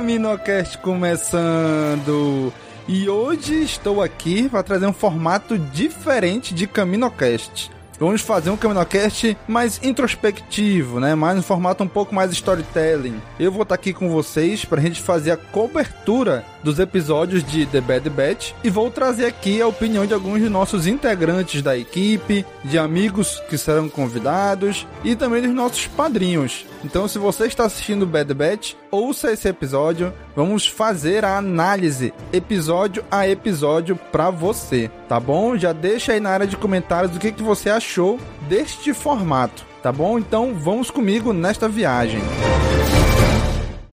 Caminocast começando! E hoje estou aqui para trazer um formato diferente de Caminocast. Vamos fazer um Caminocast mais introspectivo, né? Mais um formato um pouco mais storytelling. Eu vou estar aqui com vocês para a gente fazer a cobertura dos episódios de The Bad Batch e vou trazer aqui a opinião de alguns de nossos integrantes da equipe, de amigos que serão convidados e também dos nossos padrinhos. Então, se você está assistindo Bad Batch, ouça esse episódio. Vamos fazer a análise episódio a episódio para você, tá bom? Já deixa aí na área de comentários o que, que você achou deste formato, tá bom? Então, vamos comigo nesta viagem.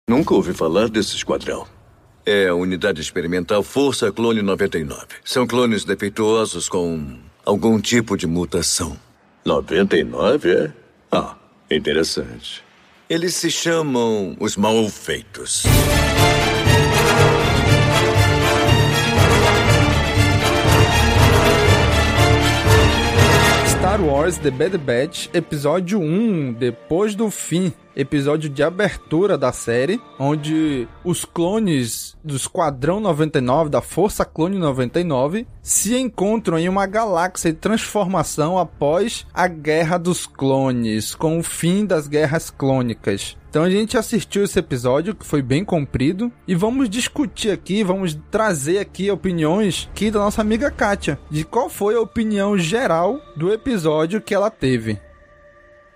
Nunca ouvi falar desse esquadrão. É a unidade experimental Força Clone 99. São clones defeituosos com algum tipo de mutação. 99, é? Ah, interessante. Eles se chamam os mal-feitos. Star Wars The Bad Batch, episódio 1, depois do fim, episódio de abertura da série, onde os clones do Esquadrão 99, da Força Clone 99, se encontram em uma galáxia de transformação após a Guerra dos Clones, com o fim das guerras clônicas. Então a gente assistiu esse episódio que foi bem comprido e vamos discutir aqui, vamos trazer aqui opiniões aqui da nossa amiga Kátia, de qual foi a opinião geral do episódio que ela teve.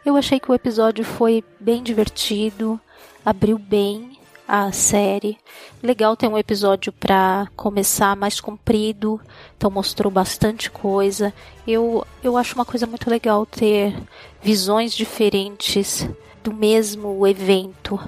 Eu achei que o episódio foi bem divertido, abriu bem a série. Legal ter um episódio para começar mais comprido, então mostrou bastante coisa. Eu, eu acho uma coisa muito legal ter visões diferentes do mesmo evento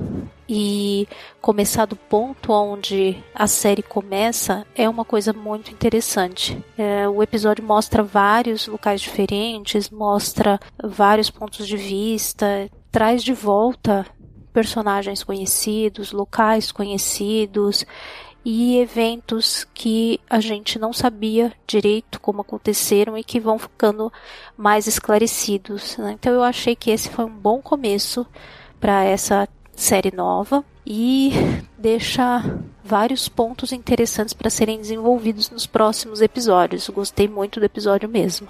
e começar do ponto onde a série começa é uma coisa muito interessante. É, o episódio mostra vários locais diferentes, mostra vários pontos de vista, traz de volta personagens conhecidos, locais conhecidos e eventos que a gente não sabia direito como aconteceram e que vão ficando mais esclarecidos. Né? Então eu achei que esse foi um bom começo para essa série nova e deixa vários pontos interessantes para serem desenvolvidos nos próximos episódios. Gostei muito do episódio mesmo.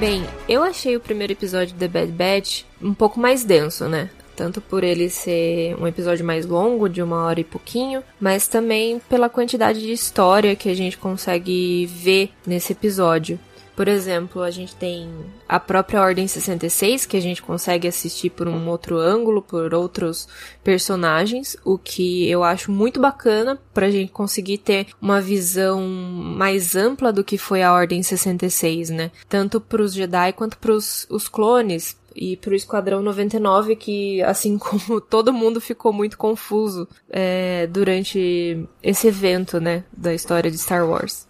Bem, eu achei o primeiro episódio de The Bad Batch um pouco mais denso, né? Tanto por ele ser um episódio mais longo, de uma hora e pouquinho, mas também pela quantidade de história que a gente consegue ver nesse episódio. Por exemplo, a gente tem a própria Ordem 66, que a gente consegue assistir por um outro ângulo, por outros personagens, o que eu acho muito bacana pra gente conseguir ter uma visão mais ampla do que foi a Ordem 66, né? Tanto pros Jedi quanto pros os clones, e pro Esquadrão 99, que assim como todo mundo ficou muito confuso é, durante esse evento, né, da história de Star Wars.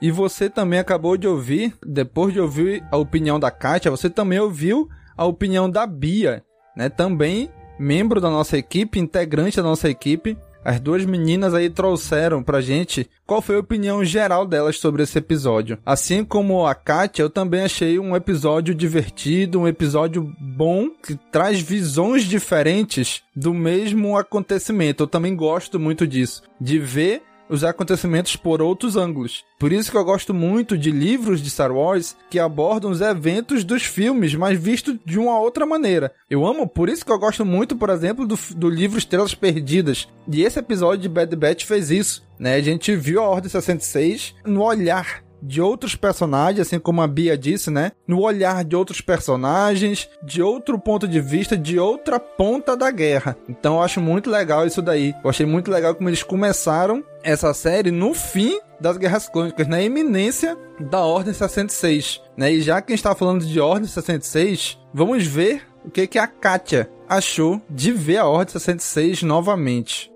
E você também acabou de ouvir, depois de ouvir a opinião da Kátia, você também ouviu a opinião da Bia, né? Também membro da nossa equipe, integrante da nossa equipe. As duas meninas aí trouxeram pra gente qual foi a opinião geral delas sobre esse episódio. Assim como a Kátia, eu também achei um episódio divertido, um episódio bom, que traz visões diferentes do mesmo acontecimento. Eu também gosto muito disso, de ver os acontecimentos por outros ângulos. Por isso que eu gosto muito de livros de Star Wars que abordam os eventos dos filmes, mas visto de uma outra maneira. Eu amo, por isso que eu gosto muito, por exemplo, do, do livro Estrelas Perdidas. E esse episódio de Bad Batch fez isso, né? A gente viu a Ordem 66 no olhar de outros personagens, assim como a Bia disse, né? No olhar de outros personagens, de outro ponto de vista, de outra ponta da guerra. Então eu acho muito legal isso daí. Eu achei muito legal como eles começaram essa série no fim das Guerras Clônicas, na iminência da Ordem 66, né? E já que a gente tá falando de Ordem 66, vamos ver o que que a Katia achou de ver a Ordem 66 novamente?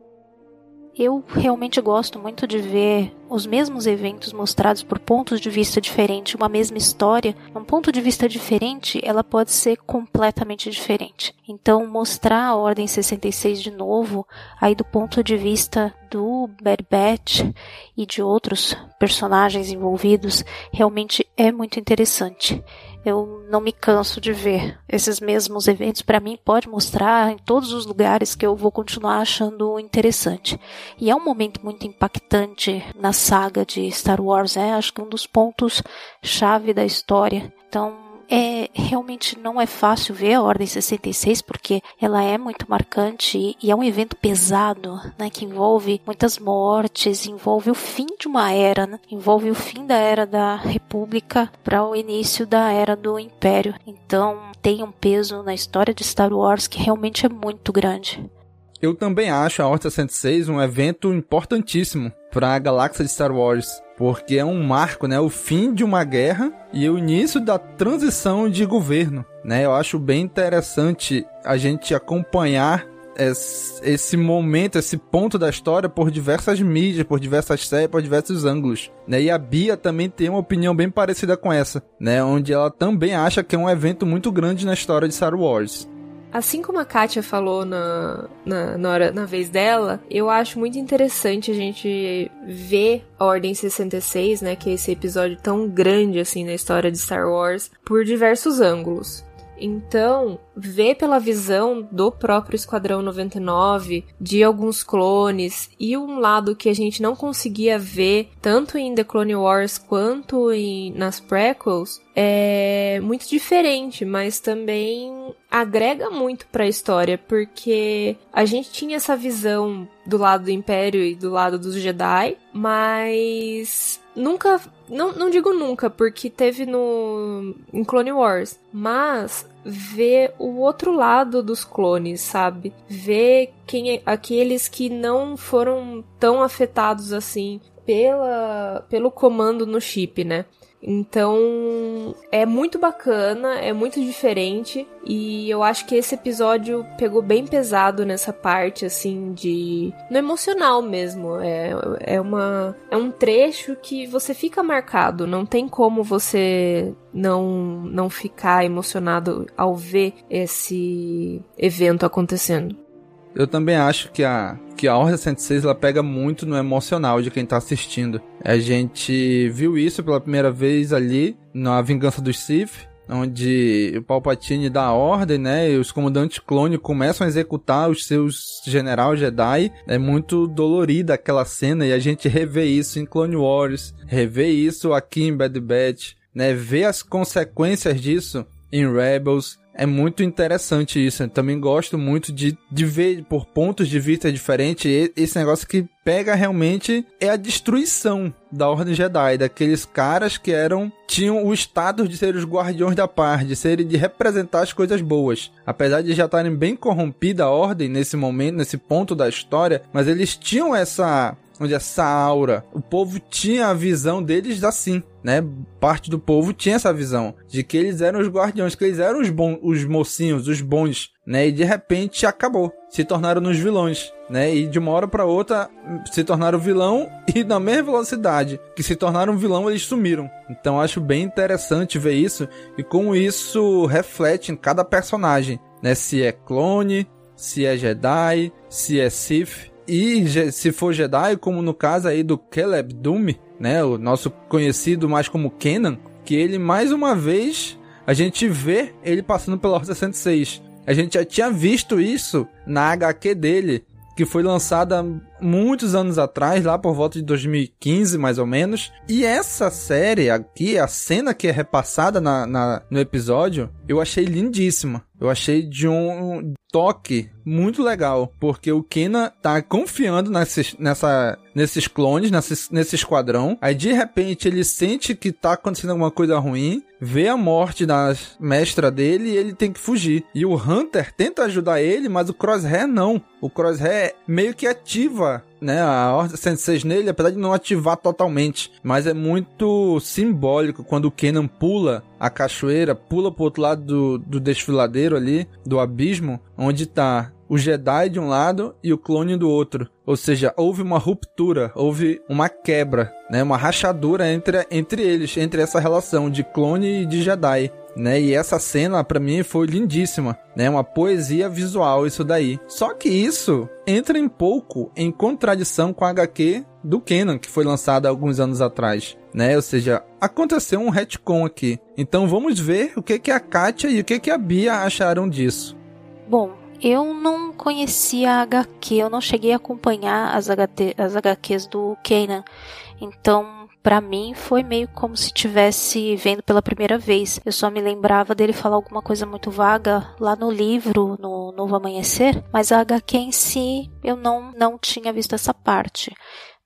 Eu realmente gosto muito de ver os mesmos eventos mostrados por pontos de vista diferentes, uma mesma história, um ponto de vista diferente, ela pode ser completamente diferente. Então, mostrar a Ordem 66 de novo, aí do ponto de vista do Bad Batch e de outros personagens envolvidos, realmente é muito interessante eu não me canso de ver esses mesmos eventos. Para mim, pode mostrar em todos os lugares que eu vou continuar achando interessante. E é um momento muito impactante na saga de Star Wars, é acho que um dos pontos chave da história. Então, é realmente não é fácil ver a Ordem 66 porque ela é muito marcante e, é um evento pesado, né, que envolve muitas mortes, envolve o fim de uma era, né, envolve o fim da era da República para o início da era do Império. Então tem um peso na história de Star Wars que realmente é muito grande. Eu também acho a Ordem 66 um evento importantíssimo para a galáxia de Star Wars porque é um marco, né? O fim de uma guerra e o início da transição de governo, né? Eu acho bem interessante a gente acompanhar esse momento, esse ponto da história por diversas mídias, por diversas séries, por diversos ângulos, né? E a Bia também tem uma opinião bem parecida com essa, né? Onde ela também acha que é um evento muito grande na história de Star Wars. Assim como a Kátia falou na, na, na, hora, na vez dela, eu acho muito interessante a gente ver a Ordem 66, né, que é esse episódio tão grande assim na história de Star Wars, por diversos ângulos. Então, ver pela visão do próprio Esquadrão 99, de alguns clones, e um lado que a gente não conseguia ver tanto em The Clone Wars quanto em, nas prequels, é muito diferente, mas também agrega muito para a história, porque a gente tinha essa visão do lado do Império e do lado dos Jedi, mas nunca, não, não digo nunca, porque teve no em Clone Wars, mas ver o outro lado dos clones, sabe? Ver quem é, aqueles que não foram tão afetados assim pela pelo comando no chip, né? Então é muito bacana, é muito diferente e eu acho que esse episódio pegou bem pesado nessa parte assim de no emocional mesmo. É, é uma é um trecho que você fica marcado, não tem como você não não ficar emocionado ao ver esse evento acontecendo. Eu também acho que a, que a Ordem 106 ela pega muito no emocional de quem tá assistindo. A gente viu isso pela primeira vez ali na Vingança dos Sith, onde o Palpatine dá a ordem, né? E os comandantes clone começam a executar os seus general Jedi. É muito dolorida aquela cena e a gente revê isso em Clone Wars, revê isso aqui em Bad Batch, né? Ver as consequências disso em Rebels é muito interessante isso. Eu também gosto muito de, de ver por pontos de vista diferentes esse negócio que pega realmente é a destruição da Ordem Jedi, daqueles caras que eram tinham o status de ser os guardiões da paz, de serem de representar as coisas boas. Apesar de já estarem bem corrompida a ordem nesse momento, nesse ponto da história, mas eles tinham essa onde essa aura, o povo tinha a visão deles assim, né? Parte do povo tinha essa visão de que eles eram os guardiões, que eles eram os bons, os mocinhos, os bons, né? E de repente acabou, se tornaram nos vilões, né? E de uma hora para outra se tornaram vilão e na mesma velocidade que se tornaram vilão eles sumiram. Então acho bem interessante ver isso e como isso reflete em cada personagem, né? Se é clone, se é Jedi, se é Sith, e se for Jedi, como no caso aí do Caleb Doom, né, o nosso conhecido mais como Kenan, que ele mais uma vez a gente vê ele passando pela Ordem 66. A gente já tinha visto isso na HQ dele, que foi lançada muitos anos atrás, lá por volta de 2015, mais ou menos. E essa série aqui, a cena que é repassada na, na no episódio, eu achei lindíssima. Eu achei de um toque muito legal, porque o Kena tá confiando nesses, nessa, nesses clones, nesse, nesse esquadrão. Aí de repente ele sente que tá acontecendo alguma coisa ruim, vê a morte da mestra dele e ele tem que fugir. E o Hunter tenta ajudar ele, mas o Crosshair não. O Crosshair meio que ativa né, a Ordem 106 nele, apesar de não ativar totalmente, mas é muito simbólico quando o Kenan pula a cachoeira, pula pro outro lado do, do desfiladeiro ali, do abismo, onde tá o Jedi de um lado e o clone do outro. Ou seja, houve uma ruptura, houve uma quebra, né, uma rachadura entre, entre eles, entre essa relação de clone e de Jedi né? E essa cena para mim foi lindíssima, né? Uma poesia visual isso daí. Só que isso entra em pouco em contradição com a HQ do Kenan que foi lançada alguns anos atrás, né? Ou seja, aconteceu um retcon aqui. Então vamos ver o que que a Katia e o que que a Bia acharam disso. Bom, eu não conhecia a HQ, eu não cheguei a acompanhar as, HT, as HQs do Kanan. Então, para mim foi meio como se tivesse vendo pela primeira vez. Eu só me lembrava dele falar alguma coisa muito vaga lá no livro, no Novo Amanhecer, mas a HQ em si eu não não tinha visto essa parte.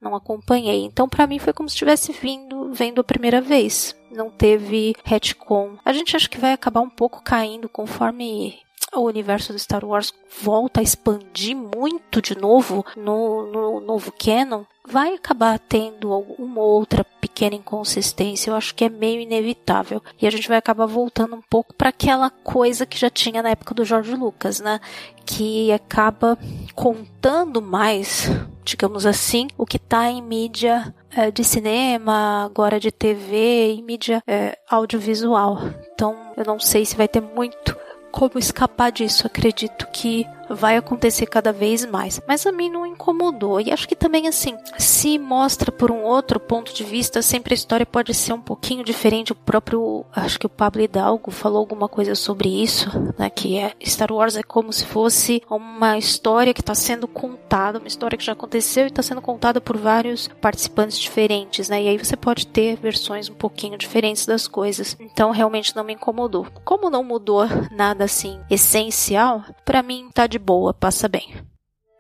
Não acompanhei. Então para mim foi como se estivesse vindo vendo a primeira vez. Não teve retcon. A gente acha que vai acabar um pouco caindo conforme o universo do Star Wars volta a expandir muito de novo no, no novo canon, vai acabar tendo alguma outra pequena inconsistência. Eu acho que é meio inevitável. E a gente vai acabar voltando um pouco para aquela coisa que já tinha na época do George Lucas, né? Que acaba contando mais, digamos assim, o que está em mídia é, de cinema, agora de TV e mídia é, audiovisual. Então, eu não sei se vai ter muito como escapar disso. Acredito que vai acontecer cada vez mais. Mas a mim não incomodou. E acho que também, assim, se mostra por um outro ponto de vista, sempre a história pode ser um pouquinho diferente. O próprio, acho que o Pablo Hidalgo falou alguma coisa sobre isso, né? Que é Star Wars é como se fosse uma história que está sendo contada, uma história que já aconteceu e está sendo contada por vários participantes diferentes, né? E aí você pode ter versões um pouquinho diferentes das coisas. Então, realmente não me incomodou. Como não mudou nada assim essencial, para mim tá de boa, passa bem.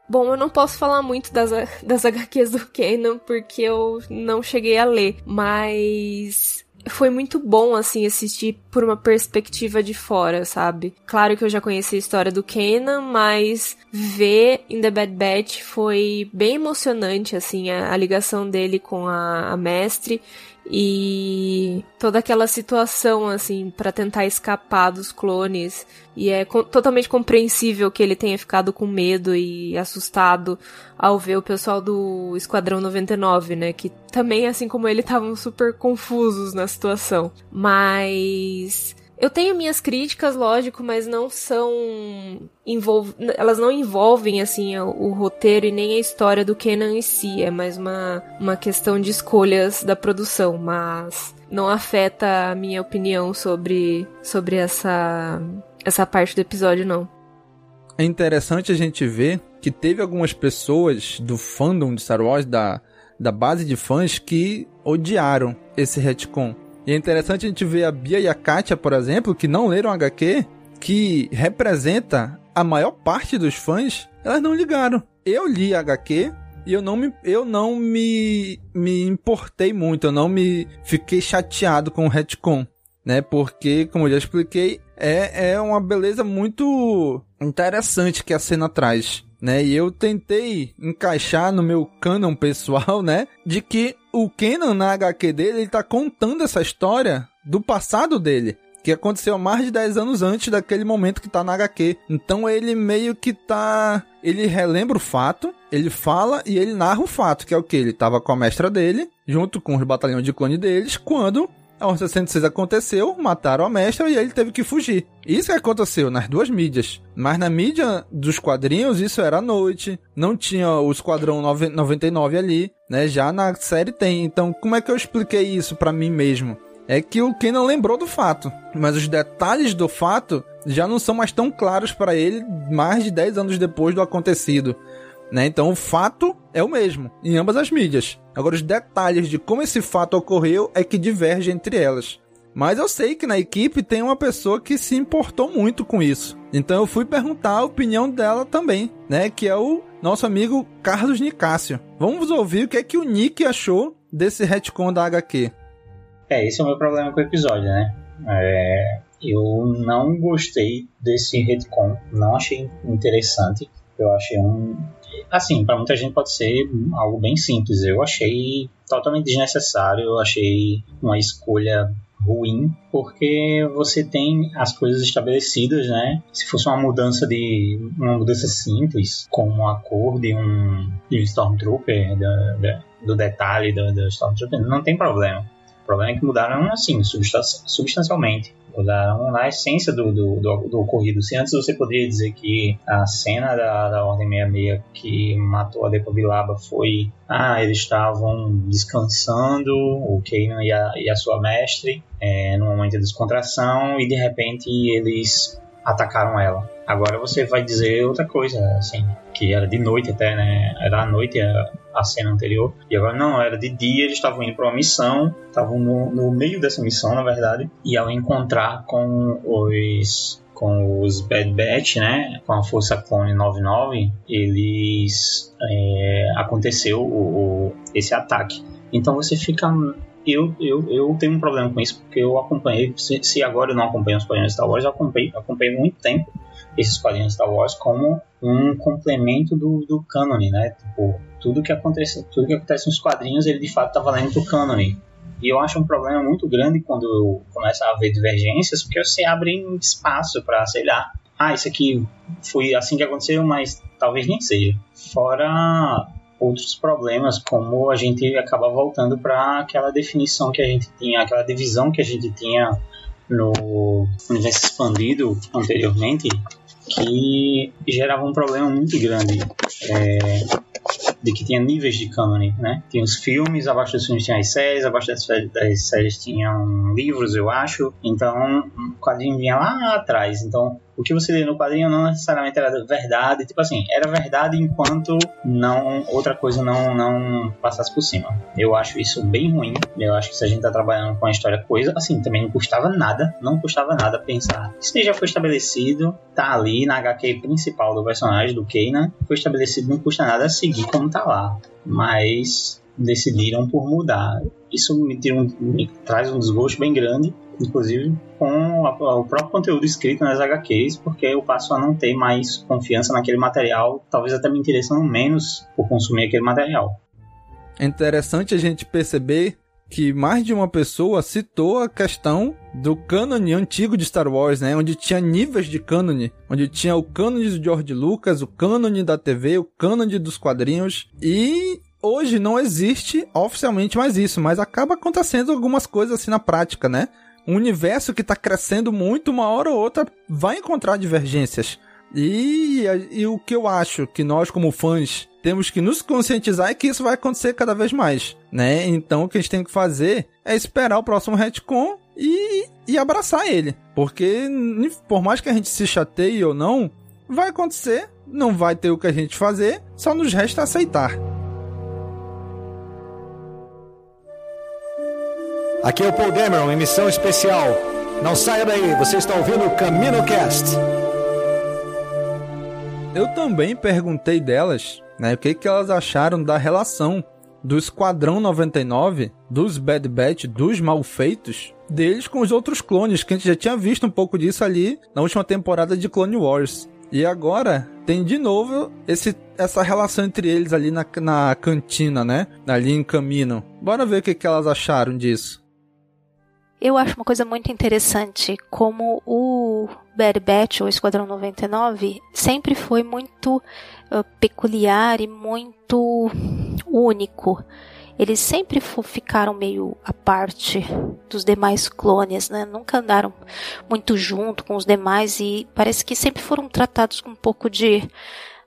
Bom, eu não posso falar muito das, das HQs do Kenan porque eu não cheguei a ler, mas foi muito bom, assim, assistir por uma perspectiva de fora, sabe? Claro que eu já conheci a história do Kenan, mas ver In The Bad Batch foi bem emocionante, assim, a, a ligação dele com a, a mestre e toda aquela situação assim para tentar escapar dos clones e é co totalmente compreensível que ele tenha ficado com medo e assustado ao ver o pessoal do Esquadrão 99, né, que também assim como ele estavam super confusos na situação. Mas eu tenho minhas críticas, lógico, mas não são envolv... elas não envolvem assim o, o, roteiro e nem a história do Kenan em si, é mais uma, uma questão de escolhas da produção, mas não afeta a minha opinião sobre sobre essa essa parte do episódio não. É interessante a gente ver que teve algumas pessoas do fandom de Star Wars da da base de fãs que odiaram esse retcon e é interessante a gente ver a Bia e a Katia, por exemplo, que não leram HQ, que representa a maior parte dos fãs, elas não ligaram. Eu li HQ e eu não me, eu não me, me importei muito, eu não me fiquei chateado com o retcon, né? Porque, como eu já expliquei, é, é uma beleza muito interessante que a cena traz né? E eu tentei encaixar no meu canon pessoal, né? De que o Kenan na HQ dele, ele tá contando essa história do passado dele. Que aconteceu mais de 10 anos antes daquele momento que tá na HQ. Então ele meio que tá. Ele relembra o fato, ele fala e ele narra o fato, que é o que? Ele tava com a mestra dele, junto com os batalhões de clone deles, quando a 1166 aconteceu, mataram a mestra e ele teve que fugir. Isso que aconteceu nas duas mídias. Mas na mídia dos quadrinhos, isso era à noite. Não tinha o Esquadrão 99 ali, né? Já na série tem. Então, como é que eu expliquei isso para mim mesmo? É que o Ken não lembrou do fato, mas os detalhes do fato já não são mais tão claros para ele mais de 10 anos depois do acontecido. Né? Então o fato é o mesmo em ambas as mídias. Agora os detalhes de como esse fato ocorreu é que diverge entre elas. Mas eu sei que na equipe tem uma pessoa que se importou muito com isso. Então eu fui perguntar a opinião dela também, né? Que é o nosso amigo Carlos Nicásio. Vamos ouvir o que é que o Nick achou desse retcon da HQ. É, esse é o meu problema com o episódio, né? É, eu não gostei desse retcon, não achei interessante Eu achei um. Assim, para muita gente pode ser algo bem simples. Eu achei totalmente desnecessário. Eu achei uma escolha ruim, porque você tem as coisas estabelecidas, né? Se fosse uma mudança de uma mudança simples, como a cor de um, de um Stormtrooper, da, da, do detalhe do, do Stormtrooper, não tem problema. O problema é que mudaram assim substancialmente mudaram na essência do, do, do, do, ocorrido. Se antes você poderia dizer que a cena da, da Ordem 66 que matou a Depa Bilaba foi ah, eles estavam descansando, o Kanan e a, e a sua mestre, é, num momento de descontração, e de repente eles atacaram ela. Agora você vai dizer outra coisa, assim, que era de noite até, né? Era à noite a, a cena anterior. E agora não, era de dia, eles estavam indo para uma missão, estavam no, no meio dessa missão, na verdade, e ao encontrar com os com os Bad Batch, né, com a Força Clone 99, eles é, aconteceu o, o, esse ataque. Então você fica eu, eu, eu tenho um problema com isso, porque eu acompanhei, se, se agora eu não acompanho os quadrinhos Star Wars, eu acompanhei, acompanhei muito tempo esses quadrinhos Star Wars como um complemento do, do cânone, né? Tipo, tudo que acontece, tudo que acontece nos quadrinhos, ele de fato tá valendo pro cânone. E eu acho um problema muito grande quando começa a haver divergências, porque você abre espaço para, sei lá, ah, isso aqui foi assim que aconteceu, mas talvez nem seja. Fora outros problemas, como a gente acaba voltando para aquela definição que a gente tinha, aquela divisão que a gente tinha no universo expandido anteriormente, que gerava um problema muito grande. É, de que tinha níveis de cânone, né? Tinha os filmes, abaixo dos filmes tinha as séries, abaixo das, séries tinham livros, eu acho. Então, o quadrinho vinha lá atrás. Então, o que você lê no quadrinho não necessariamente era verdade, tipo assim, era verdade enquanto não outra coisa não não passasse por cima. Eu acho isso bem ruim. Eu acho que se a gente tá trabalhando com a história coisa, assim, também não custava nada, não custava nada pensar. Isso já foi estabelecido, tá ali na HQ principal do personagem do Kanan, foi estabelecido, não custa nada seguir como tá lá. Mas decidiram por mudar. Isso me, um, me traz um desgosto bem grande, inclusive com o próprio conteúdo escrito nas HQs, porque eu passo a não ter mais confiança naquele material, talvez até me interessando menos por consumir aquele material. É interessante a gente perceber que mais de uma pessoa citou a questão do cânone antigo de Star Wars, né? Onde tinha níveis de cânone, onde tinha o cânone de George Lucas, o cânone da TV, o cânone dos quadrinhos e hoje não existe oficialmente mais isso, mas acaba acontecendo algumas coisas assim na prática, né? Um universo que está crescendo muito, uma hora ou outra vai encontrar divergências. E, e o que eu acho que nós, como fãs, temos que nos conscientizar é que isso vai acontecer cada vez mais, né? Então o que a gente tem que fazer é esperar o próximo retcon e, e abraçar ele. Porque por mais que a gente se chateie ou não, vai acontecer, não vai ter o que a gente fazer, só nos resta aceitar. Aqui é o Paul Dameron, emissão especial. Não saia daí, você está ouvindo o Camino Cast. Eu também perguntei delas, né, o que, que elas acharam da relação do Esquadrão 99, dos Bad Batch, dos Malfeitos, deles com os outros clones, que a gente já tinha visto um pouco disso ali na última temporada de Clone Wars. E agora tem de novo esse, essa relação entre eles ali na, na cantina, né? Ali em Camino. Bora ver o que, que elas acharam disso. Eu acho uma coisa muito interessante como o Bad Batch, ou Esquadrão 99, sempre foi muito uh, peculiar e muito único. Eles sempre ficaram meio à parte dos demais clones, né? Nunca andaram muito junto com os demais e parece que sempre foram tratados com um pouco de,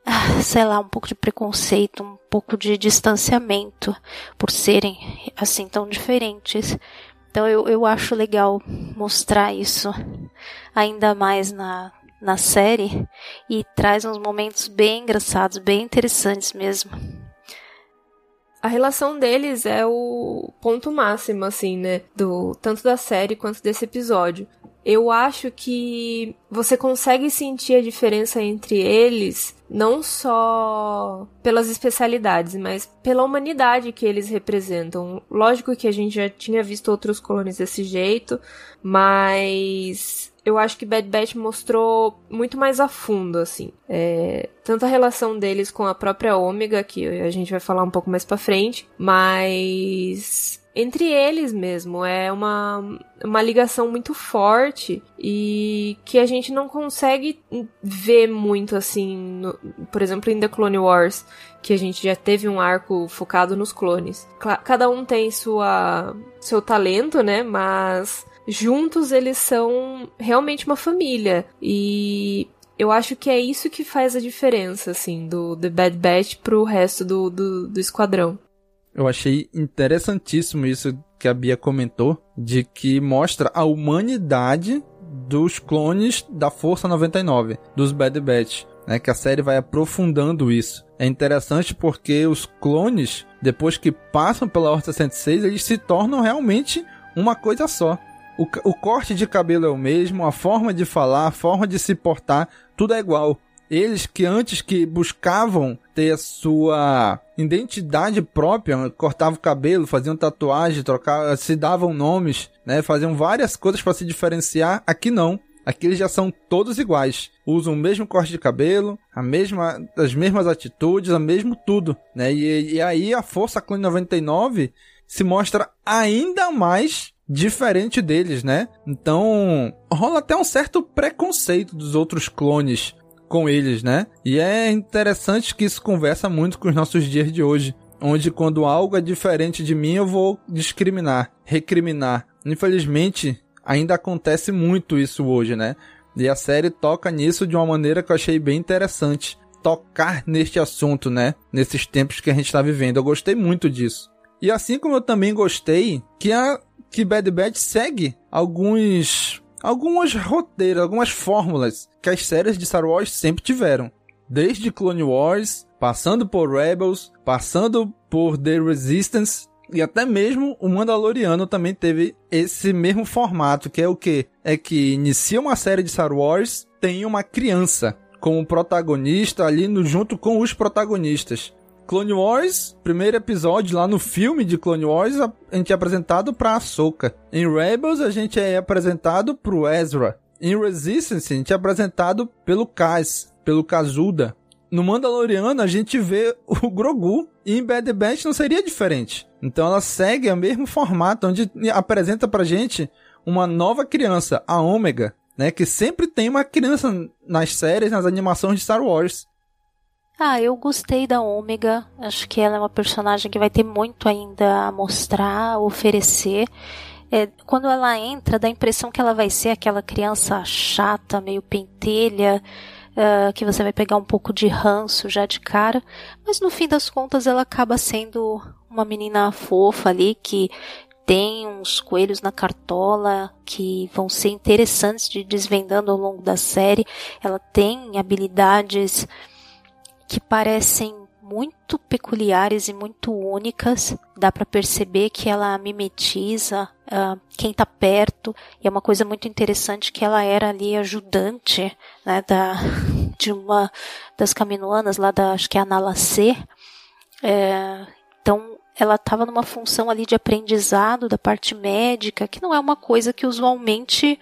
ah, sei lá, um pouco de preconceito, um pouco de distanciamento por serem assim tão diferentes. Então eu, eu acho legal mostrar isso ainda mais na, na série e traz uns momentos bem engraçados, bem interessantes mesmo. A relação deles é o ponto máximo, assim, né? Do, tanto da série quanto desse episódio eu acho que você consegue sentir a diferença entre eles não só pelas especialidades, mas pela humanidade que eles representam. Lógico que a gente já tinha visto outros clones desse jeito, mas eu acho que Bad Batch mostrou muito mais a fundo, assim. É, tanto a relação deles com a própria Ômega, que a gente vai falar um pouco mais pra frente, mas entre eles mesmo. É uma, uma ligação muito forte e que a gente não consegue ver muito assim, no, por exemplo, em The Clone Wars, que a gente já teve um arco focado nos clones. Cada um tem sua seu talento, né? Mas juntos eles são realmente uma família e eu acho que é isso que faz a diferença, assim, do The Bad Batch pro resto do, do, do esquadrão. Eu achei interessantíssimo isso que a Bia comentou, de que mostra a humanidade dos clones da Força 99, dos Bad Batch, né? Que a série vai aprofundando isso. É interessante porque os clones, depois que passam pela Horta 106, eles se tornam realmente uma coisa só. O, o corte de cabelo é o mesmo, a forma de falar, a forma de se portar, tudo é igual. Eles que antes que buscavam ter a sua identidade própria, cortavam o cabelo, faziam tatuagem, trocavam, se davam nomes, né, faziam várias coisas para se diferenciar, aqui não. Aqui eles já são todos iguais. Usam o mesmo corte de cabelo, a mesma, as mesmas atitudes, o mesmo tudo, né? E, e aí a Força Clone 99 se mostra ainda mais diferente deles, né? Então, rola até um certo preconceito dos outros clones com eles, né? E é interessante que isso conversa muito com os nossos dias de hoje, onde quando algo é diferente de mim eu vou discriminar, recriminar. Infelizmente, ainda acontece muito isso hoje, né? E a série toca nisso de uma maneira que eu achei bem interessante. Tocar neste assunto, né? Nesses tempos que a gente está vivendo. Eu gostei muito disso. E assim como eu também gostei que a que Bad Batch segue alguns algumas roteiros, algumas fórmulas que as séries de Star Wars sempre tiveram. Desde Clone Wars, passando por Rebels, passando por The Resistance e até mesmo o Mandaloriano também teve esse mesmo formato, que é o que? É que inicia uma série de Star Wars, tem uma criança como protagonista ali no, junto com os protagonistas. Clone Wars, primeiro episódio lá no filme de Clone Wars, a gente é apresentado pra Ahsoka. Em Rebels, a gente é apresentado pro Ezra. Em Resistance, a gente é apresentado pelo Kaz, pelo Kazuda. No Mandaloriano, a gente vê o Grogu. E em Bad Batch não seria diferente. Então ela segue o mesmo formato, onde apresenta pra gente uma nova criança, a Ômega, né? Que sempre tem uma criança nas séries, nas animações de Star Wars. Ah, eu gostei da Ômega. Acho que ela é uma personagem que vai ter muito ainda a mostrar, a oferecer. É, quando ela entra, dá a impressão que ela vai ser aquela criança chata, meio pentelha, uh, que você vai pegar um pouco de ranço já de cara. Mas no fim das contas, ela acaba sendo uma menina fofa ali que tem uns coelhos na cartola que vão ser interessantes de desvendando ao longo da série. Ela tem habilidades que parecem muito peculiares e muito únicas. Dá para perceber que ela mimetiza uh, quem está perto. E é uma coisa muito interessante que ela era ali ajudante né, da, de uma das caminoanas lá da, acho que é a Nalacê. É, então ela estava numa função ali de aprendizado da parte médica, que não é uma coisa que usualmente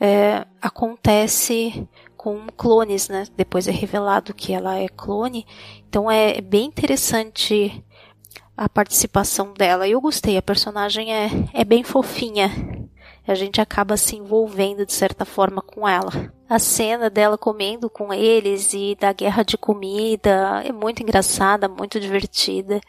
é, acontece com clones, né? Depois é revelado que ela é clone. Então é bem interessante a participação dela. Eu gostei, a personagem é, é bem fofinha. A gente acaba se envolvendo de certa forma com ela. A cena dela comendo com eles e da guerra de comida é muito engraçada, muito divertida.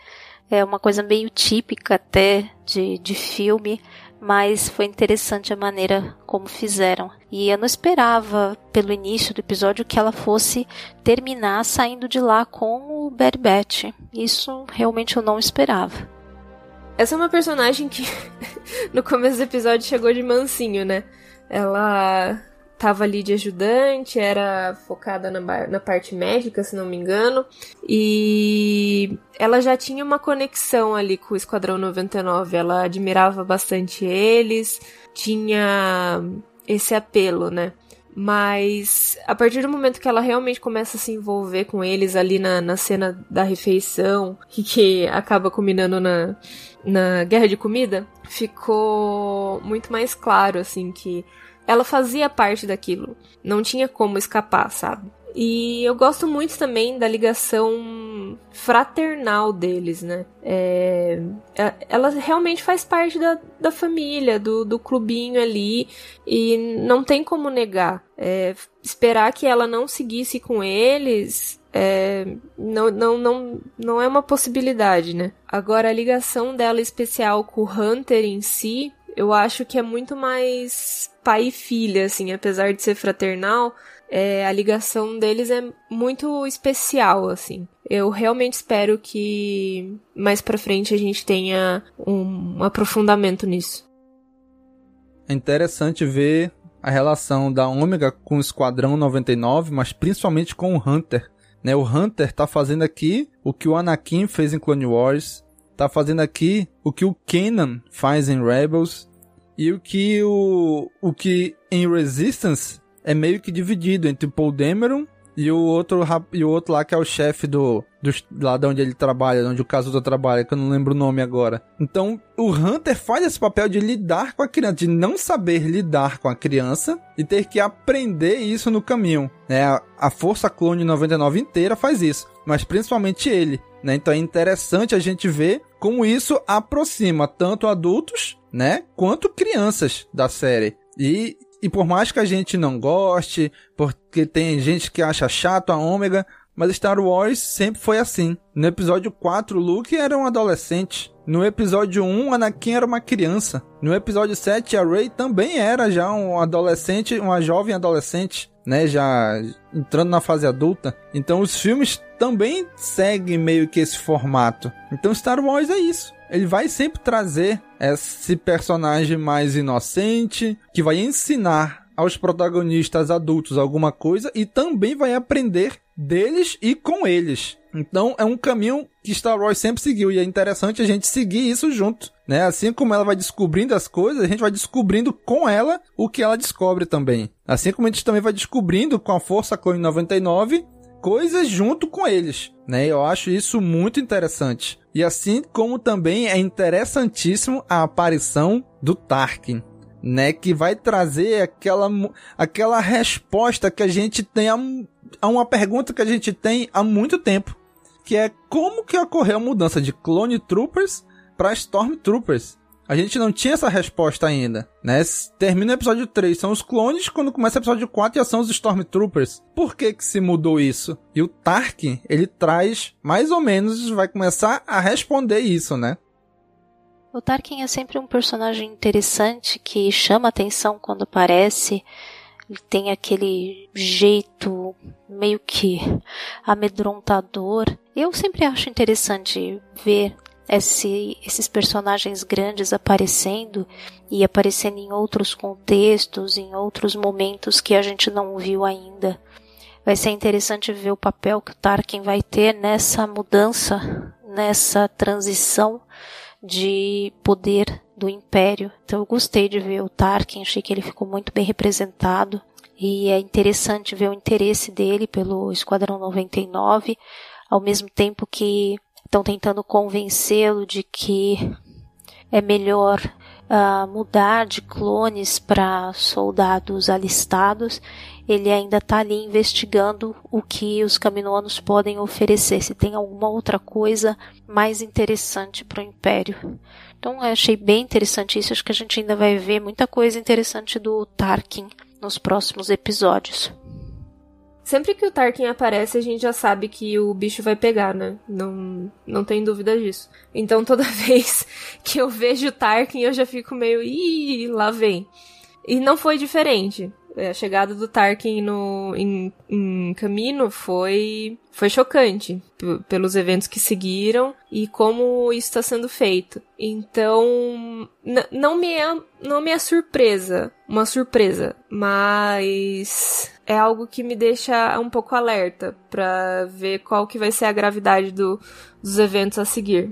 É uma coisa meio típica até de, de filme, mas foi interessante a maneira como fizeram. E eu não esperava, pelo início do episódio, que ela fosse terminar saindo de lá com o Batch. Isso realmente eu não esperava. Essa é uma personagem que no começo do episódio chegou de mansinho, né? Ela tava ali de ajudante, era focada na, na parte médica, se não me engano, e ela já tinha uma conexão ali com o Esquadrão 99, ela admirava bastante eles, tinha esse apelo, né? Mas a partir do momento que ela realmente começa a se envolver com eles ali na, na cena da refeição, e que acaba culminando na, na guerra de comida, ficou muito mais claro, assim, que ela fazia parte daquilo. Não tinha como escapar, sabe? E eu gosto muito também da ligação fraternal deles, né? É, é, ela realmente faz parte da, da família, do, do clubinho ali, e não tem como negar. É, esperar que ela não seguisse com eles é, não, não, não, não é uma possibilidade, né? Agora, a ligação dela especial com o Hunter em si, eu acho que é muito mais pai e filha, assim, apesar de ser fraternal, é, a ligação deles é muito especial, assim. Eu realmente espero que mais pra frente a gente tenha um, aprofundamento nisso. É interessante ver a relação da Ômega com o Esquadrão 99, mas principalmente com o Hunter. Né? O Hunter tá fazendo aqui o que o Anakin fez em Clone Wars, tá fazendo aqui o que o Kanan faz em Rebels e o que o, o que em Resistance é meio que dividido entre o Paul Dameron e o outro e o outro lá que é o chefe do, do lá de onde ele trabalha, onde o Kazuto trabalha, que eu não lembro o nome agora. Então, o Hunter faz esse papel de lidar com a criança, de não saber lidar com a criança e ter que aprender isso no caminho. Né? A, a Força Clone 99 inteira faz isso, mas principalmente ele. Né? Então é interessante a gente ver como isso aproxima tanto adultos, né, quanto crianças da série. E e por mais que a gente não goste, porque tem gente que acha chato a Ômega, mas Star Wars sempre foi assim. No episódio 4, Luke era um adolescente. No episódio 1, Anakin era uma criança. No episódio 7, a Rey também era já um adolescente, uma jovem adolescente, né? Já entrando na fase adulta. Então os filmes também seguem meio que esse formato. Então Star Wars é isso ele vai sempre trazer esse personagem mais inocente, que vai ensinar aos protagonistas adultos alguma coisa e também vai aprender deles e com eles. Então é um caminho que Star Wars sempre seguiu e é interessante a gente seguir isso junto, né? Assim como ela vai descobrindo as coisas, a gente vai descobrindo com ela o que ela descobre também. Assim como a gente também vai descobrindo com a Força Clone 99 coisas junto com eles, né? Eu acho isso muito interessante. E assim como também é interessantíssimo a aparição do Tarkin, né? Que vai trazer aquela, aquela resposta que a gente tem a, a uma pergunta que a gente tem há muito tempo, que é como que ocorreu a mudança de Clone Troopers para Stormtroopers? A gente não tinha essa resposta ainda, né? Termina o episódio 3, são os clones, quando começa o episódio 4 já são os Stormtroopers. Por que que se mudou isso? E o Tarkin, ele traz, mais ou menos, vai começar a responder isso, né? O Tarkin é sempre um personagem interessante que chama atenção quando aparece. Ele tem aquele jeito meio que amedrontador. Eu sempre acho interessante ver esse, esses personagens grandes aparecendo e aparecendo em outros contextos, em outros momentos que a gente não viu ainda. Vai ser interessante ver o papel que o Tarkin vai ter nessa mudança, nessa transição de poder do Império. Então eu gostei de ver o Tarkin, achei que ele ficou muito bem representado. E é interessante ver o interesse dele pelo Esquadrão 99, ao mesmo tempo que estão tentando convencê-lo de que é melhor uh, mudar de clones para soldados alistados. Ele ainda está ali investigando o que os caminoanos podem oferecer, se tem alguma outra coisa mais interessante para o Império. Então achei bem interessante isso. Acho que a gente ainda vai ver muita coisa interessante do Tarkin nos próximos episódios. Sempre que o Tarkin aparece, a gente já sabe que o bicho vai pegar, né? Não, não tem dúvida disso. Então toda vez que eu vejo o Tarkin, eu já fico meio, ih, lá vem. E não foi diferente. A chegada do Tarkin no, em, em foi, foi chocante pelos eventos que seguiram e como isso está sendo feito. Então, não me é, não me é surpresa, uma surpresa, mas é algo que me deixa um pouco alerta para ver qual que vai ser a gravidade do, dos eventos a seguir.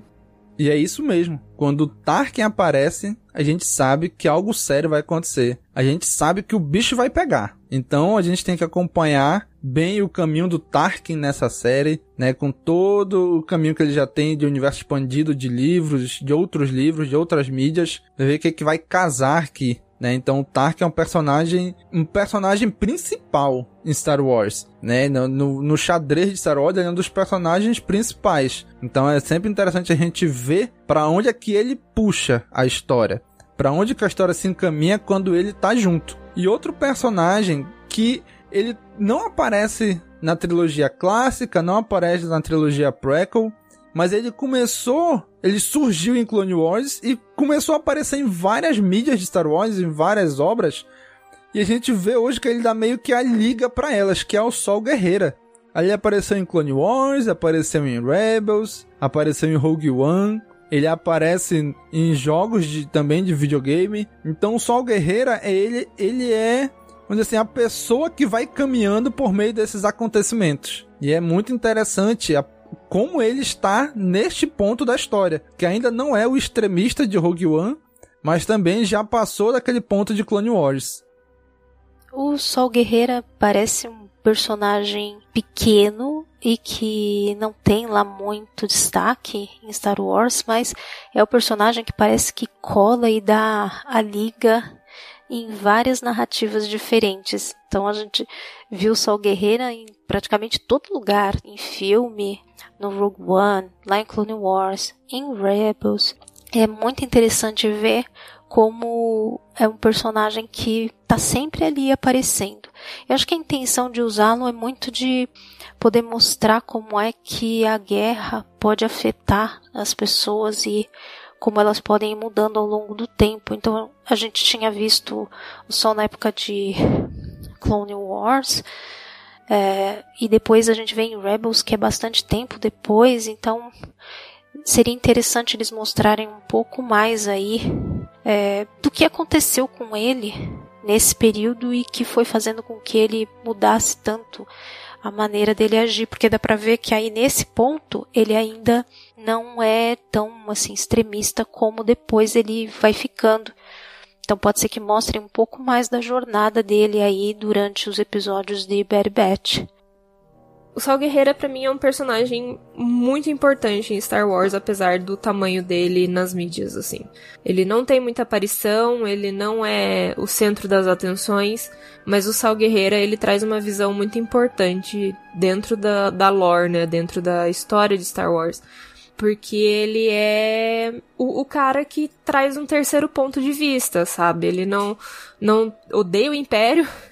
E é isso mesmo. Quando Tarkin aparece, a gente sabe que algo sério vai acontecer. A gente sabe que o bicho vai pegar. Então a gente tem que acompanhar bem o caminho do Tarkin nessa série, né, com todo o caminho que ele já tem de universo expandido de livros, de outros livros, de outras mídias, ver o que, é que vai casar aqui, né? Então o Tark é um personagem, um personagem principal em Star Wars, né? No, no, no xadrez de Star Wars ele é um dos personagens principais. Então é sempre interessante a gente ver para onde é que ele puxa a história, para onde que a história se encaminha quando ele tá junto. E outro personagem que ele não aparece na trilogia clássica, não aparece na trilogia prequel, mas ele começou, ele surgiu em Clone Wars e começou a aparecer em várias mídias de Star Wars, em várias obras. E a gente vê hoje que ele dá meio que a liga para elas, que é o Sol Guerreira. Ele apareceu em Clone Wars, apareceu em Rebels, apareceu em Rogue One, ele aparece em jogos de, também de videogame. Então o Sol Guerreira, é ele, ele é, vamos assim, a pessoa que vai caminhando por meio desses acontecimentos. E é muito interessante a como ele está neste ponto da história, que ainda não é o extremista de Rogue One, mas também já passou daquele ponto de Clone Wars. O Sol Guerreira parece um personagem pequeno e que não tem lá muito destaque em Star Wars, mas é o personagem que parece que cola e dá a liga em várias narrativas diferentes. Então a gente viu Sol Guerreira em praticamente todo lugar, em filme, no Rogue One, lá em Clone Wars, em Rebels. É muito interessante ver como é um personagem que está sempre ali aparecendo. Eu acho que a intenção de usá-lo é muito de poder mostrar como é que a guerra pode afetar as pessoas e como elas podem ir mudando ao longo do tempo. Então a gente tinha visto o Sol na época de Clone Wars. É, e depois a gente vê em Rebels, que é bastante tempo depois, então seria interessante eles mostrarem um pouco mais aí é, do que aconteceu com ele nesse período e que foi fazendo com que ele mudasse tanto a maneira dele agir, porque dá para ver que aí nesse ponto ele ainda não é tão assim extremista como depois ele vai ficando. Então pode ser que mostrem um pouco mais da jornada dele aí durante os episódios de Bad Batch. O Sol Guerreira para mim é um personagem muito importante em Star Wars, apesar do tamanho dele nas mídias, assim. Ele não tem muita aparição, ele não é o centro das atenções, mas o Sol Guerreira ele traz uma visão muito importante dentro da, da lore, né, dentro da história de Star Wars porque ele é o, o, cara que traz um terceiro ponto de vista, sabe? Ele não, não odeia o Império,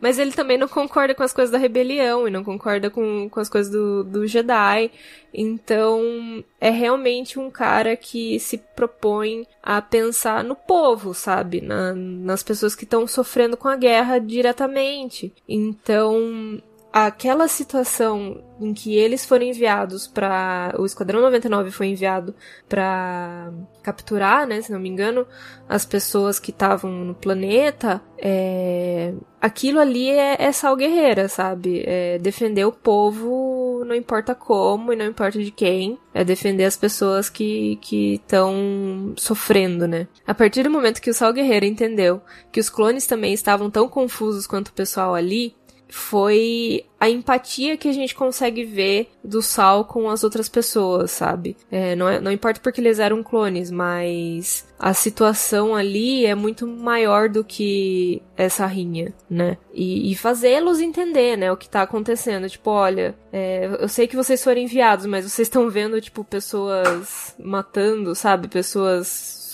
mas ele também não concorda com as coisas da rebelião e não concorda com, com as coisas do, do Jedi. Então, é realmente um cara que se propõe a pensar no povo, sabe? Na, nas pessoas que estão sofrendo com a guerra diretamente. Então, aquela situação em que eles foram enviados para o Esquadrão 99 foi enviado para capturar, né, se não me engano, as pessoas que estavam no planeta, é... aquilo ali é, é sal guerreira, sabe? É defender o povo, não importa como e não importa de quem, é defender as pessoas que estão sofrendo, né? A partir do momento que o Sal Guerreiro entendeu que os clones também estavam tão confusos quanto o pessoal ali, foi a empatia que a gente consegue ver do Sal com as outras pessoas, sabe? É, não, é, não importa porque eles eram clones, mas a situação ali é muito maior do que essa rinha, né? E, e fazê-los entender, né, o que tá acontecendo. Tipo, olha, é, eu sei que vocês foram enviados, mas vocês estão vendo, tipo, pessoas matando, sabe? Pessoas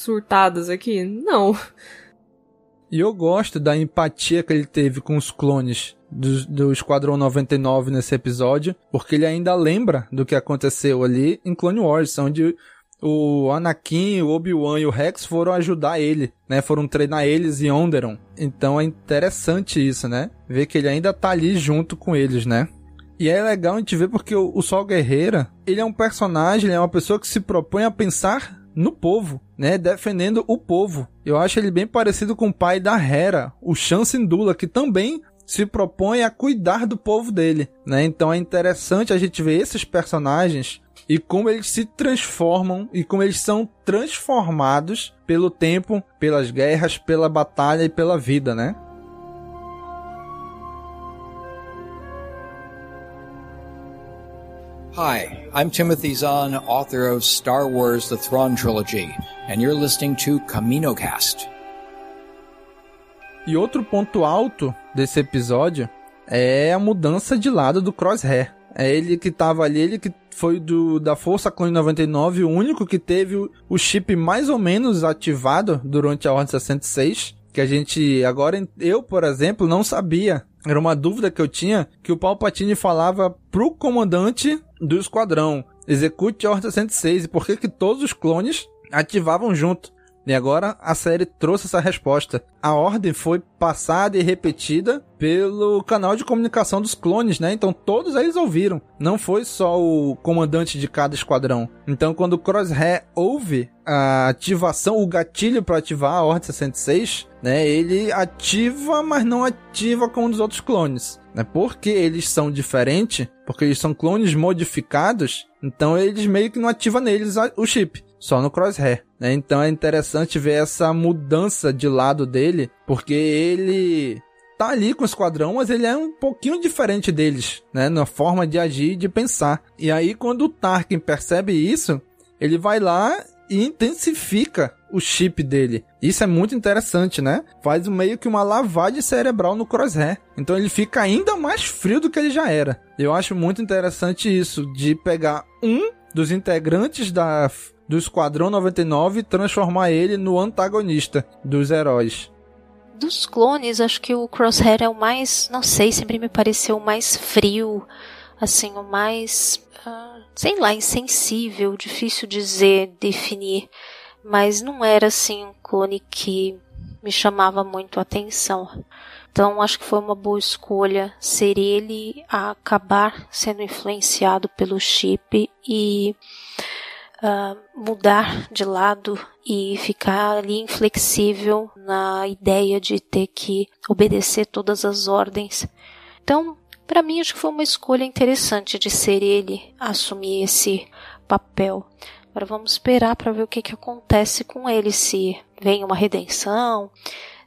surtadas aqui? Não. E eu gosto da empatia que ele teve com os clones do, do Esquadrão 99 nesse episódio, porque ele ainda lembra do que aconteceu ali em Clone Wars, onde o Anakin, o Obi-Wan e o Rex foram ajudar ele, né? Foram treinar eles em Onderon. Então é interessante isso, né? Ver que ele ainda tá ali junto com eles, né? E é legal a gente ver porque o, o Sol Guerreira, ele é um personagem, ele é uma pessoa que se propõe a pensar no povo, né? Defendendo o povo. Eu acho ele bem parecido com o pai da Hera, o Shan Syndulla, que também se propõe a cuidar do povo dele, né? Então é interessante a gente ver esses personagens e como eles se transformam e como eles são transformados pelo tempo, pelas guerras, pela batalha e pela vida, né? Hi, I'm Timothy Zahn, author of Star Wars The Thrawn Trilogy, and you're listening to CaminoCast. E outro ponto alto desse episódio é a mudança de lado do Crosshair. É ele que tava ali, ele que foi do da Força Clone 99, o único que teve o, o chip mais ou menos ativado durante a Ordem 66. Que a gente, agora, eu, por exemplo, não sabia. Era uma dúvida que eu tinha, que o Palpatine falava pro comandante do esquadrão, execute a Ordem 66, e por que que todos os clones ativavam junto? E agora a série trouxe essa resposta. A ordem foi passada e repetida pelo canal de comunicação dos clones, né? Então todos eles ouviram. Não foi só o comandante de cada esquadrão. Então quando o Crosshair ouve a ativação, o gatilho para ativar a Ordem 66, né? Ele ativa, mas não ativa como dos outros clones. Né? Porque eles são diferentes, porque eles são clones modificados, então eles meio que não ativam neles o chip só no Crosshair. Né? Então é interessante ver essa mudança de lado dele, porque ele tá ali com o esquadrão, mas ele é um pouquinho diferente deles, né? Na forma de agir e de pensar. E aí, quando o Tarkin percebe isso, ele vai lá e intensifica o chip dele. Isso é muito interessante, né? Faz meio que uma lavagem cerebral no Crosshair. Então ele fica ainda mais frio do que ele já era. Eu acho muito interessante isso, de pegar um dos integrantes da do Esquadrão 99 e transformar ele no antagonista dos heróis. Dos clones, acho que o Crosshair é o mais, não sei, sempre me pareceu o mais frio, assim, o mais, uh, sei lá, insensível, difícil dizer, definir, mas não era assim um clone que me chamava muito a atenção. Então acho que foi uma boa escolha ser ele a acabar sendo influenciado pelo chip e uh, mudar de lado e ficar ali inflexível na ideia de ter que obedecer todas as ordens. Então, para mim, acho que foi uma escolha interessante de ser ele assumir esse papel. Agora vamos esperar para ver o que, que acontece com ele, se vem uma redenção,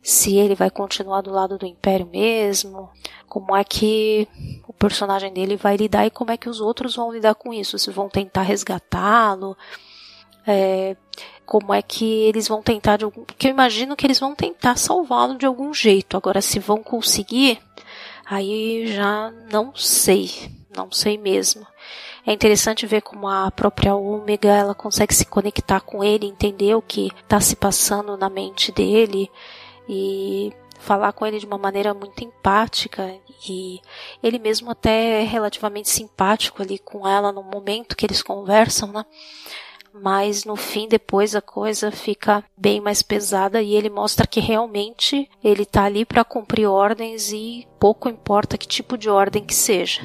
se ele vai continuar do lado do Império mesmo, como é que o personagem dele vai lidar e como é que os outros vão lidar com isso, se vão tentar resgatá-lo, é, como é que eles vão tentar, de algum, porque eu imagino que eles vão tentar salvá-lo de algum jeito, agora se vão conseguir, aí já não sei, não sei mesmo. É interessante ver como a própria Ômega ela consegue se conectar com ele, entender o que está se passando na mente dele e falar com ele de uma maneira muito empática e ele mesmo até é relativamente simpático ali com ela no momento que eles conversam, né? Mas no fim, depois a coisa fica bem mais pesada e ele mostra que realmente ele tá ali para cumprir ordens e pouco importa que tipo de ordem que seja.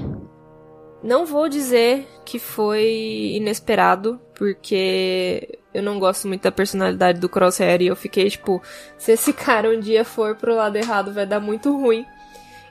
Não vou dizer que foi inesperado, porque eu não gosto muito da personalidade do Crosshair e eu fiquei tipo, se esse cara um dia for pro lado errado vai dar muito ruim.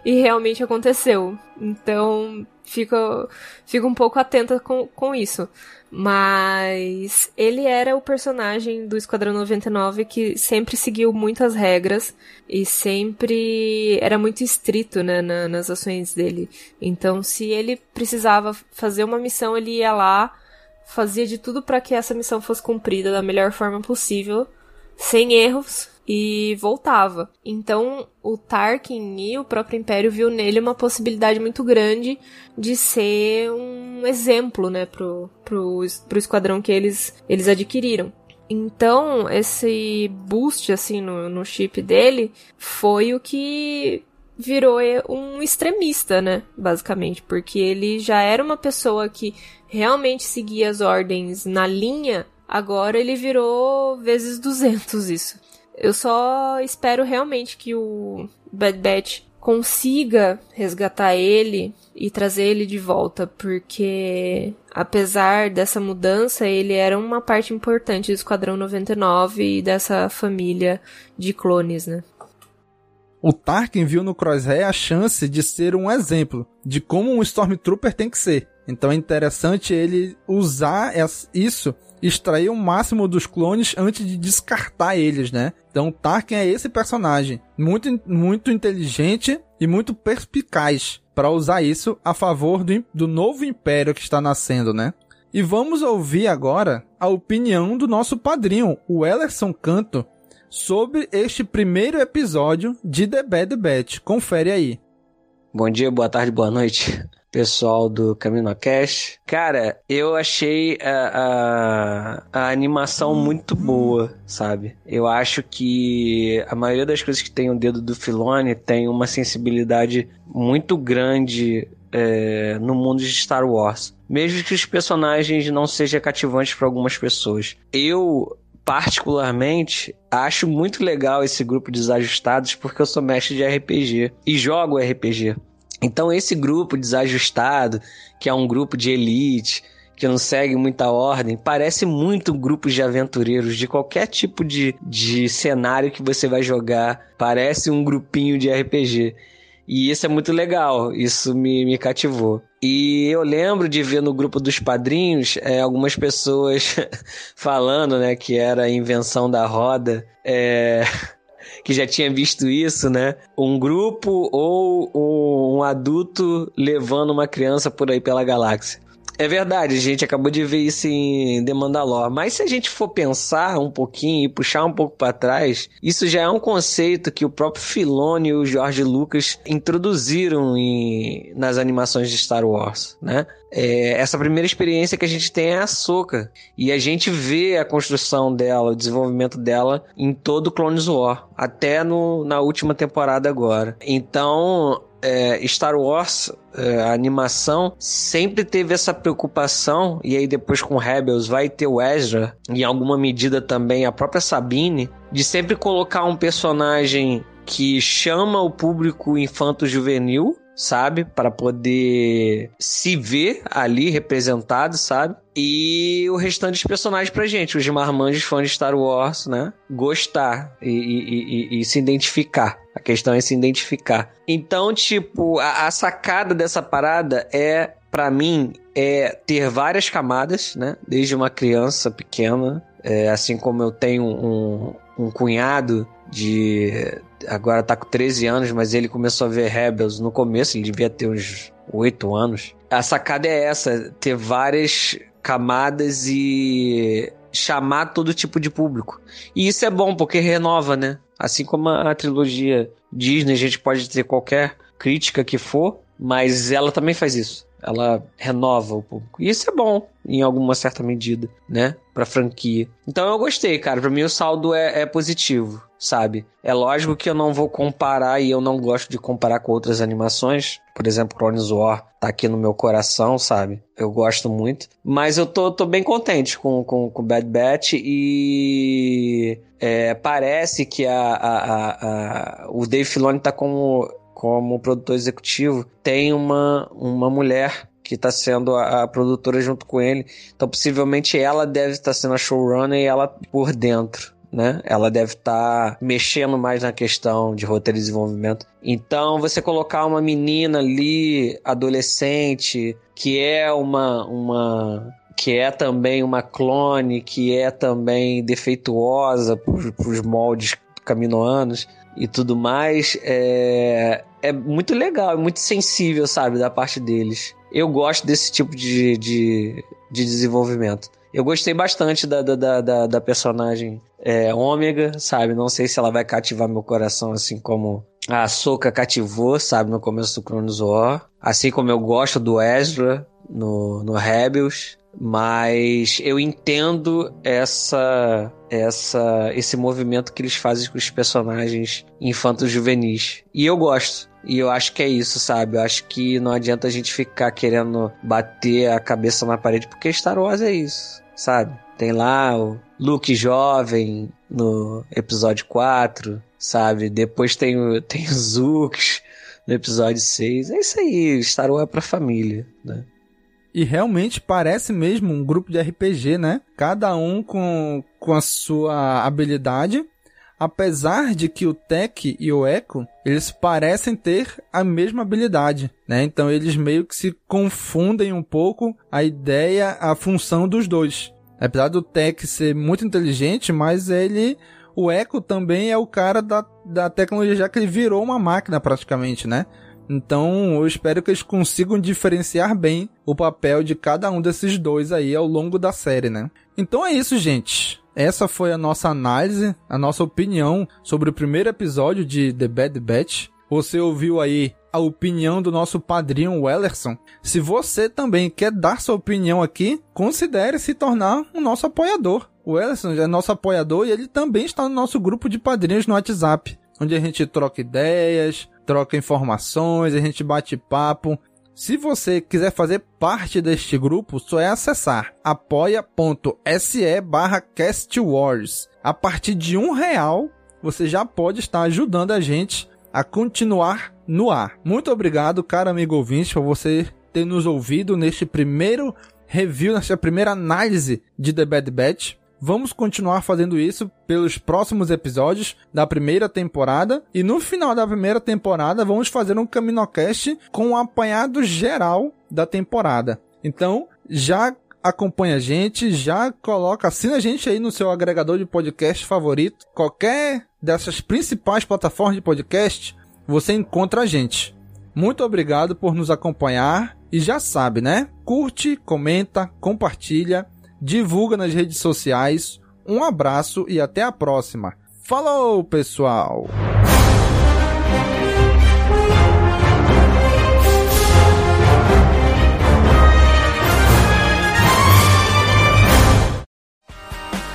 E realmente aconteceu. Então, fica, fica um pouco atenta com, com isso. Mas ele era o personagem do Esquadrão 99 que sempre seguiu muitas regras e sempre era muito estrito né, na, nas ações dele. Então, se ele precisava fazer uma missão, ele ia lá, fazia de tudo para que essa missão fosse cumprida da melhor forma possível, sem erros, e voltava. Então, o Tarkin e o próprio Império viu nele uma possibilidade muito grande de ser um exemplo, né, pro, pro, pro esquadrão que eles, eles adquiriram. Então, esse boost, assim, no, no chip dele foi o que virou um extremista, né? Basicamente, porque ele já era uma pessoa que realmente seguia as ordens na linha, agora ele virou vezes 200 isso. Eu só espero realmente que o Bad Batch consiga resgatar ele e trazer ele de volta, porque apesar dessa mudança, ele era uma parte importante do Esquadrão 99 e dessa família de clones, né? O Tarkin viu no Crosshair a chance de ser um exemplo de como um Stormtrooper tem que ser. Então é interessante ele usar isso extrair o máximo dos clones antes de descartar eles, né? Então Tarkin é esse personagem, muito, muito inteligente e muito perspicaz para usar isso a favor do, do novo império que está nascendo, né? E vamos ouvir agora a opinião do nosso padrinho, o Ellerson Canto, sobre este primeiro episódio de The Bad Batch. Confere aí. Bom dia, boa tarde, boa noite, pessoal do Camino Cash. Cara, eu achei a, a, a, animação muito boa, sabe? Eu acho que a maioria das coisas que tem o dedo do Filone tem uma sensibilidade muito grande é, no mundo de Star Wars. Mesmo que os personagens não sejam cativantes para algumas pessoas. Eu particularmente, acho muito legal esse grupo de desajustados porque eu sou mestre de RPG e jogo RPG. Então, esse grupo desajustado, que é um grupo de elite, que não segue muita ordem, parece muito grupos de aventureiros de qualquer tipo de, de cenário que você vai jogar. Parece um grupinho de RPG. E isso é muito legal, isso me, me cativou. E eu lembro de ver no grupo dos padrinhos é, algumas pessoas falando né, que era a invenção da roda. É, que já tinha visto isso, né? Um grupo ou um adulto levando uma criança por aí pela galáxia. É verdade, a gente acabou de ver isso em The Mandalore. Mas se a gente for pensar um pouquinho e puxar um pouco para trás, isso já é um conceito que o próprio Filoni e o George Lucas introduziram em, nas animações de Star Wars, né? É, essa primeira experiência que a gente tem é a Soca. E a gente vê a construção dela, o desenvolvimento dela em todo Clones War. Até no, na última temporada agora. Então, é, Star Wars, é, a animação, sempre teve essa preocupação, e aí depois com Rebels vai ter o Ezra, em alguma medida também a própria Sabine, de sempre colocar um personagem que chama o público infanto-juvenil, sabe? Para poder se ver ali representado, sabe? E o restante dos personagens pra gente, os marmanjos fãs de Star Wars, né? Gostar e, e, e, e se identificar. A questão é se identificar. Então, tipo, a, a sacada dessa parada é, para mim, é ter várias camadas, né? Desde uma criança pequena, é, assim como eu tenho um, um cunhado de agora tá com 13 anos, mas ele começou a ver Rebels no começo, ele devia ter uns 8 anos. A sacada é essa, ter várias camadas e chamar todo tipo de público. E isso é bom porque renova, né? Assim como a trilogia Disney, a gente pode ter qualquer crítica que for, mas ela também faz isso ela renova o público. E isso é bom, em alguma certa medida, né? Pra franquia. Então eu gostei, cara. Pra mim o saldo é, é, positivo, sabe? É lógico que eu não vou comparar e eu não gosto de comparar com outras animações. Por exemplo, Clones War tá aqui no meu coração, sabe? Eu gosto muito. Mas eu tô, tô bem contente com, com, com Bad Batch e. É, parece que a, a, a, o Dave Filoni tá como como produtor executivo, tem uma, uma mulher que está sendo a, a, produtora junto com ele. Então, possivelmente ela deve estar tá sendo a showrunner e ela por dentro. Né? Ela deve estar tá mexendo mais na questão de roteiro e desenvolvimento. Então, você colocar uma menina ali, adolescente, que é uma, uma que é também uma clone, que é também defeituosa para os moldes caminoanos e tudo mais, é, é muito legal, é muito sensível, sabe, da parte deles. Eu gosto desse tipo de, de, de desenvolvimento. Eu gostei bastante da, da, da, da personagem é, Ômega, sabe? Não sei se ela vai cativar meu coração assim como a Soka cativou, sabe, no começo do Cronos War. Assim como eu gosto do Ezra no, no Rebels. Mas eu entendo essa, essa, esse movimento que eles fazem com os personagens infantos juvenis. E eu gosto. E eu acho que é isso, sabe? Eu acho que não adianta a gente ficar querendo bater a cabeça na parede, porque Star Wars é isso, sabe? Tem lá o Luke jovem no episódio 4, sabe? Depois tem o, tem o Zooks no episódio 6. É isso aí, Star Wars é pra família, né? E realmente parece mesmo um grupo de RPG, né? Cada um com, com a sua habilidade. Apesar de que o Tech e o Echo, eles parecem ter a mesma habilidade, né? Então eles meio que se confundem um pouco a ideia, a função dos dois. Apesar do Tech ser muito inteligente, mas ele o Echo também é o cara da, da tecnologia, já que ele virou uma máquina praticamente, né? Então, eu espero que eles consigam diferenciar bem o papel de cada um desses dois aí ao longo da série, né? Então é isso, gente. Essa foi a nossa análise, a nossa opinião sobre o primeiro episódio de The Bad Batch. Você ouviu aí a opinião do nosso padrinho Wellerson. Se você também quer dar sua opinião aqui, considere se tornar um nosso apoiador. O Wellerson é nosso apoiador e ele também está no nosso grupo de padrinhos no WhatsApp, onde a gente troca ideias, troca informações, a gente bate papo. Se você quiser fazer parte deste grupo, só é acessar apoia.se barra castwars. A partir de um real, você já pode estar ajudando a gente a continuar no ar. Muito obrigado, caro amigo ouvinte, por você ter nos ouvido neste primeiro review, nesta primeira análise de The Bad Batch. Vamos continuar fazendo isso pelos próximos episódios da primeira temporada. E no final da primeira temporada, vamos fazer um Caminocast com um apanhado geral da temporada. Então, já acompanha a gente, já coloca, assina a gente aí no seu agregador de podcast favorito. Qualquer dessas principais plataformas de podcast, você encontra a gente. Muito obrigado por nos acompanhar e já sabe, né? Curte, comenta, compartilha divulga nas redes sociais. Um abraço e até a próxima. Falou, pessoal!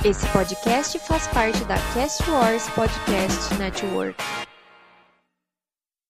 Esse podcast faz parte da Cast Wars Podcast Network.